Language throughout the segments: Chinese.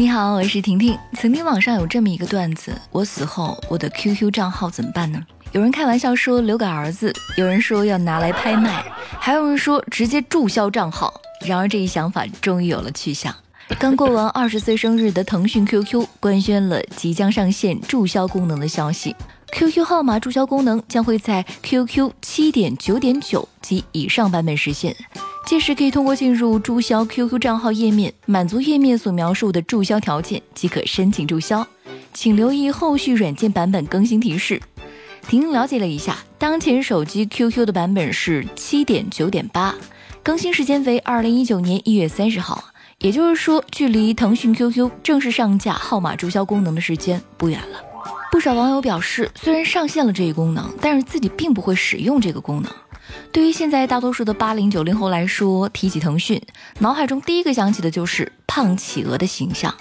你好，我是婷婷。曾经网上有这么一个段子：我死后，我的 QQ 账号怎么办呢？有人开玩笑说留给儿子，有人说要拿来拍卖，还有人说直接注销账号。然而这一想法终于有了去向。刚过完二十岁生日的腾讯 QQ 官宣了即将上线注销功能的消息。QQ 号码注销功能将会在 QQ 七点九点九及以上版本实现。届时可以通过进入注销 QQ 账号页面，满足页面所描述的注销条件即可申请注销。请留意后续软件版本更新提示。婷婷了解了一下，当前手机 QQ 的版本是七点九点八，更新时间为二零一九年一月三十号，也就是说，距离腾讯 QQ 正式上架号码注销功能的时间不远了。不少网友表示，虽然上线了这一功能，但是自己并不会使用这个功能。对于现在大多数的八零九零后来说，提起腾讯，脑海中第一个想起的就是胖企鹅的形象。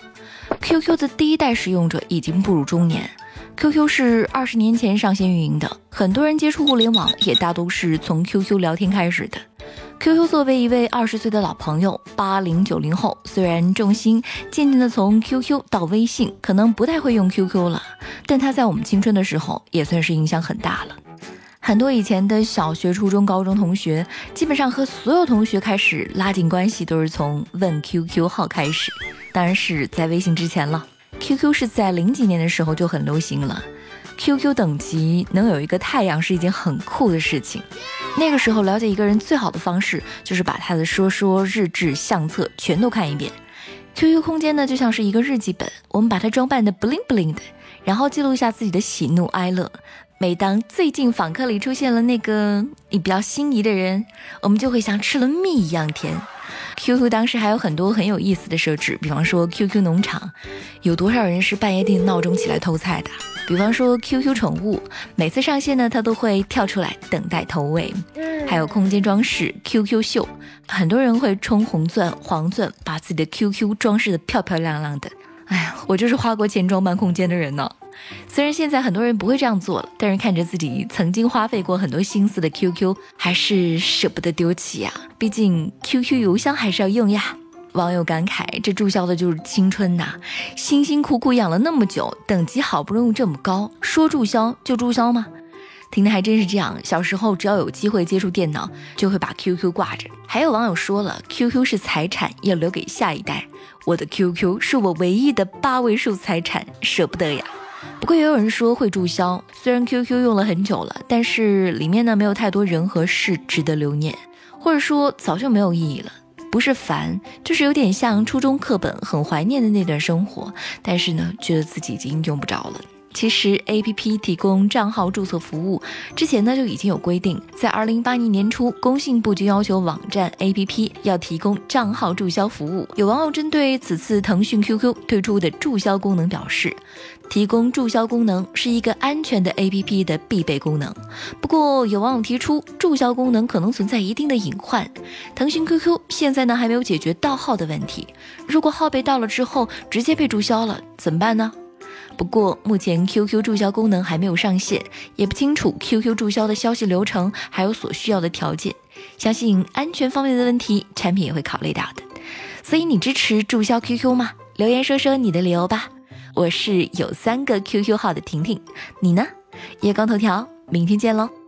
QQ 的第一代使用者已经步入中年，QQ 是二十年前上线运营的，很多人接触互联网也大都是从 QQ 聊天开始的。QQ 作为一位二十岁的老朋友，八零九零后虽然重心渐渐的从 QQ 到微信，可能不太会用 QQ 了，但他在我们青春的时候也算是影响很大了。很多以前的小学、初中、高中同学，基本上和所有同学开始拉近关系，都是从问 QQ 号开始。当然是在微信之前了。QQ 是在零几年的时候就很流行了。QQ 等级能有一个太阳是一件很酷的事情。那个时候了解一个人最好的方式，就是把他的说说、日志、相册全都看一遍。QQ 空间呢，就像是一个日记本，我们把它装扮的 bling bling 的，然后记录一下自己的喜怒哀乐。每当最近访客里出现了那个你比较心仪的人，我们就会像吃了蜜一样甜。QQ 当时还有很多很有意思的设置，比方说 QQ 农场，有多少人是半夜定闹钟起来偷菜的？比方说 QQ 宠物，每次上线呢，它都会跳出来等待投喂。还有空间装饰 QQ 秀，很多人会充红钻、黄钻，把自己的 QQ 装饰的漂漂亮亮的。哎呀，我就是花过钱装扮空间的人呢。虽然现在很多人不会这样做了，但是看着自己曾经花费过很多心思的 QQ，还是舍不得丢弃呀。毕竟 QQ 邮箱还是要用呀。网友感慨：这注销的就是青春呐！辛辛苦苦养了那么久，等级好不容易这么高，说注销就注销吗？听的还真是这样。小时候只要有机会接触电脑，就会把 QQ 挂着。还有网友说了，QQ 是财产，要留给下一代。我的 QQ 是我唯一的八位数财产，舍不得呀。不过也有人说会注销，虽然 QQ 用了很久了，但是里面呢没有太多人和事值得留念，或者说早就没有意义了。不是烦，就是有点像初中课本，很怀念的那段生活，但是呢觉得自己已经用不着了。其实，A P P 提供账号注册服务之前呢就已经有规定，在二零一八年年初，工信部就要求网站 A P P 要提供账号注销服务。有网友针对此次腾讯 Q Q 推出的注销功能表示，提供注销功能是一个安全的 A P P 的必备功能。不过，有网友提出，注销功能可能存在一定的隐患。腾讯 Q Q 现在呢还没有解决盗号的问题，如果号被盗了之后直接被注销了，怎么办呢？不过，目前 QQ 注销功能还没有上线，也不清楚 QQ 注销的消息流程，还有所需要的条件。相信安全方面的问题，产品也会考虑到的。所以，你支持注销 QQ 吗？留言说说你的理由吧。我是有三个 QQ 号的婷婷，你呢？夜光头条，明天见喽。